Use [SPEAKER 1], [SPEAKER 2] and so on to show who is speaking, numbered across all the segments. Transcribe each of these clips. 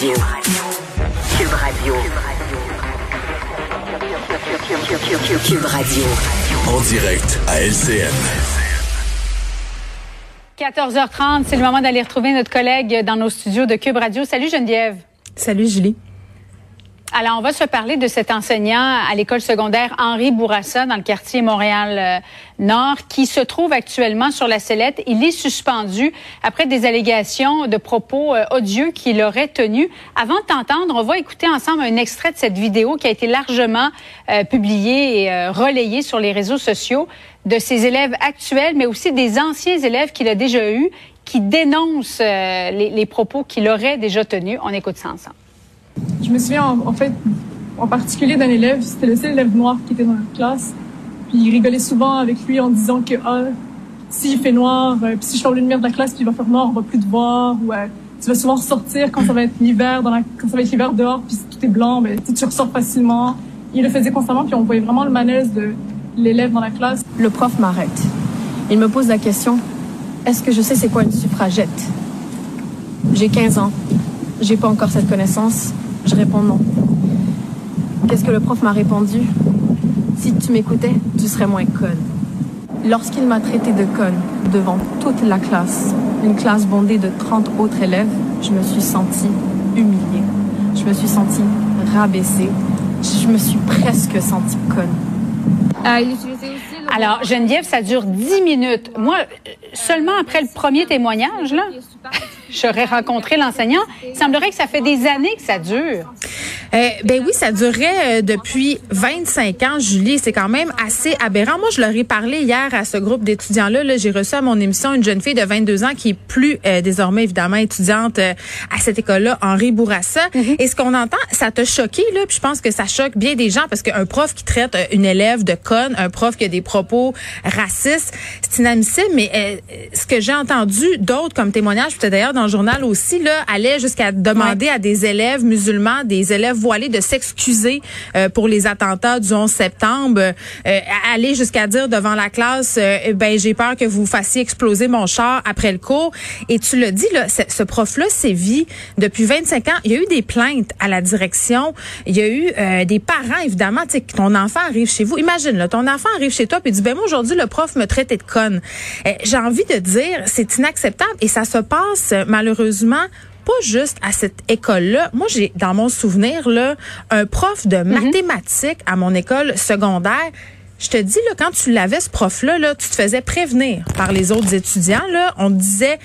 [SPEAKER 1] Radio. Cube Radio. Cube Radio.
[SPEAKER 2] En direct à LCN.
[SPEAKER 3] 14h30, c'est le moment d'aller retrouver notre collègue dans nos studios de Cube Radio. Salut Geneviève.
[SPEAKER 4] Salut Julie.
[SPEAKER 3] Alors, on va se parler de cet enseignant à l'école secondaire Henri Bourassa dans le quartier Montréal-Nord qui se trouve actuellement sur la sellette. Il est suspendu après des allégations de propos euh, odieux qu'il aurait tenus. Avant de t'entendre, on va écouter ensemble un extrait de cette vidéo qui a été largement euh, publiée et euh, relayée sur les réseaux sociaux de ses élèves actuels, mais aussi des anciens élèves qu'il a déjà eus qui dénoncent les, les propos qu'il aurait déjà tenus. On écoute ça ensemble.
[SPEAKER 5] Je me souviens en, fait en particulier d'un élève, c'était le seul élève noir qui était dans la classe. Puis il rigolait souvent avec lui en disant que ah, s'il fait noir, euh, puis si je sors une lumière de la classe, puis il va faire noir, on va plus te voir. Ou euh, tu vas souvent ressortir quand ça va être l'hiver, dans la, quand ça va être l'hiver dehors, puis tout est blanc, ben, tu ressors facilement. Il le faisait constamment, puis on voyait vraiment le malaise de l'élève dans la classe.
[SPEAKER 4] Le prof m'arrête. Il me pose la question est-ce que je sais c'est quoi une suffragette? J'ai 15 ans. J'ai pas encore cette connaissance. Je réponds non. Qu'est-ce que le prof m'a répondu? Si tu m'écoutais, tu serais moins conne. Lorsqu'il m'a traité de conne devant toute la classe, une classe bondée de 30 autres élèves, je me suis sentie humiliée. Je me suis sentie rabaissée. Je me suis presque sentie conne.
[SPEAKER 3] Ah, Alors, Geneviève, ça dure 10 minutes. Moi, seulement après le premier témoignage, là, j'aurais rencontré l'enseignant. Il semblerait que ça fait des années que ça dure.
[SPEAKER 4] Euh, ben oui, ça durait euh, depuis 25 ans, Julie. C'est quand même assez aberrant. Moi, je leur ai parlé hier à ce groupe d'étudiants-là. -là, J'ai reçu à mon émission une jeune fille de 22 ans qui est plus euh, désormais évidemment étudiante à cette école-là, Henri Bourassa. Mm-hmm. Et ce qu'on entend, ça t'a choqué là. Puis je pense que ça choque bien des gens parce qu'un prof qui traite une élève de conne, un prof qui a des propos racistes, c'est inadmissible. Mais ce que j'ai entendu d'autres comme témoignage, peut-être d'ailleurs dans le journal aussi, là, allait jusqu'à demander à des élèves musulmans, des élèves voilé de s'excuser euh, pour les attentats du 11 septembre, euh, aller jusqu'à dire devant la classe, euh, ben j'ai peur que vous fassiez exploser mon char après le cours. Et tu le dis là, ce prof-là sévit depuis 25 ans. Il y a eu des plaintes à la direction. Il y a eu des parents évidemment. Tu sais, ton enfant arrive chez vous. Imagine là, ton enfant arrive chez toi puis dit ben moi aujourd'hui le prof me traitait de conne. j'ai envie de dire c'est inacceptable et ça se passe malheureusement pas juste à cette école-là. Moi, j'ai dans mon souvenir là un prof de mhm. mathématiques à mon école secondaire. Je te dis là, quand tu l'avais ce prof-là, là, tu te faisais prévenir par les autres étudiants. Là, on te disait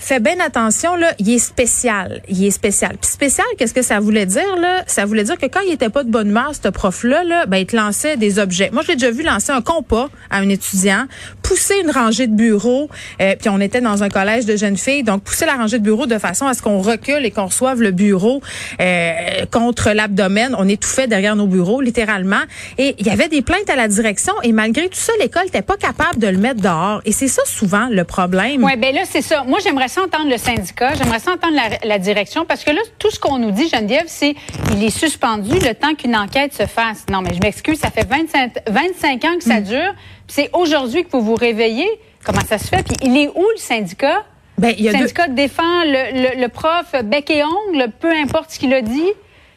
[SPEAKER 4] fais bien attention là, il est spécial, il est spécial. Puis spécial, qu'est-ce que ça voulait dire là? Ça voulait dire que quand il était pas de bonne humeur, ce prof là, là ben il te lançait des objets. Moi, je l'ai déjà vu lancer un compas à un étudiant, pousser une rangée de bureaux, euh, puis on était dans un collège de jeunes filles, donc pousser la rangée de bureaux de façon à ce qu'on recule et qu'on reçoive le bureau euh, contre l'abdomen. On étouffait derrière nos bureaux, littéralement. Et il y avait des plaintes à la direction et malgré tout ça, l'école n'était pas capable de le mettre dehors. Et c'est ça souvent le problème.
[SPEAKER 3] Ouais, ben là c'est ça. Moi, j'aimerais ça entendre le syndicat, j'aimerais ça entendre la, direction, parce que là, tout ce qu'on nous dit, Geneviève, c'est il est suspendu le temps qu'une enquête se fasse. Non, mais je m'excuse, ça fait 25, 25 ans que ça mm. dure, c'est aujourd'hui que vous vous réveillez. Comment ça se fait? Puis il est où le syndicat? Ben, il y a le syndicat défend le, le, prof bec et ongle, peu importe ce qu'il a dit?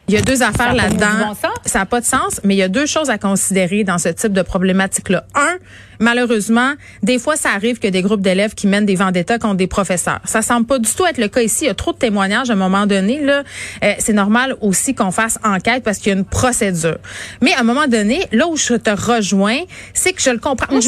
[SPEAKER 4] Il y a deux affaires là-dedans. ça n'a pas de sens, mais il y a deux choses à considérer dans ce type de problématique-là. Un, malheureusement, des fois, ça arrive que des groupes d'élèves qui mènent des vendettas contre des professeurs. Ça semble pas du tout être le cas ici. Il y a trop de témoignages à un moment donné. Là, euh, c'est normal aussi qu'on fasse enquête parce qu'il y a une procédure. Mais à un moment donné, là où je te rejoins, c'est que je le comprends. Moi, je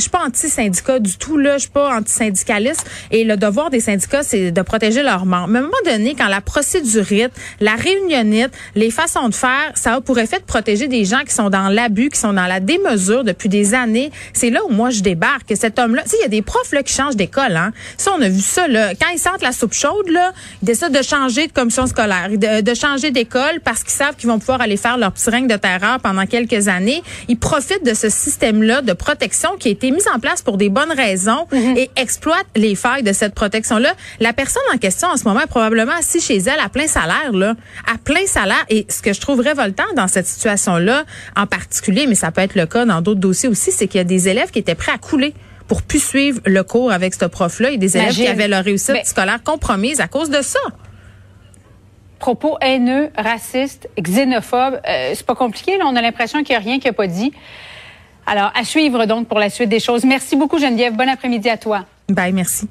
[SPEAKER 4] suis pas pas anti-syndicat du tout. Là, je suis pas anti-syndicaliste. Et le devoir des syndicats, c'est de protéger leurs membres. Mais à un moment donné, quand la procédurite, la réunionnite, les façons de faire, ça a pour effet de protéger des gens qui sont dans l'abus, qui sont dans la démesure depuis des années. C'est là où moi je débarque. Cet homme-là, tu sais, il y a des profs là qui changent d'école. Hein. Ça, on a vu ça là. Quand ils sentent la soupe chaude là, ils décident de changer de commission scolaire, de, de changer d'école parce qu'ils savent qu'ils vont pouvoir aller faire leur petit règne de terreur pendant quelques années. Ils profitent de ce système-là de protection qui a été mis en place pour des bonnes raisons mm-hmm. et exploitent les failles de cette protection-là. La personne en question en ce moment est probablement assise chez elle à plein salaire là, à plein salaire. Et ce que je trouve révoltant dans cette situation-là, en particulier, mais ça peut être le cas dans d'autres dossiers aussi, c'est qu'il y a des élèves qui étaient prêts à couler pour plus suivre le cours avec ce prof-là et des élèves qui avaient leur réussite scolaire compromise à cause de ça.
[SPEAKER 3] propos haineux, racistes, xénophobes. Euh, c'est pas compliqué, là. On a l'impression qu'il n'y a rien qui n'a pas dit. Alors, à suivre donc pour la suite des choses. Merci beaucoup, Geneviève. Bon après-midi à toi.
[SPEAKER 4] Bye, merci.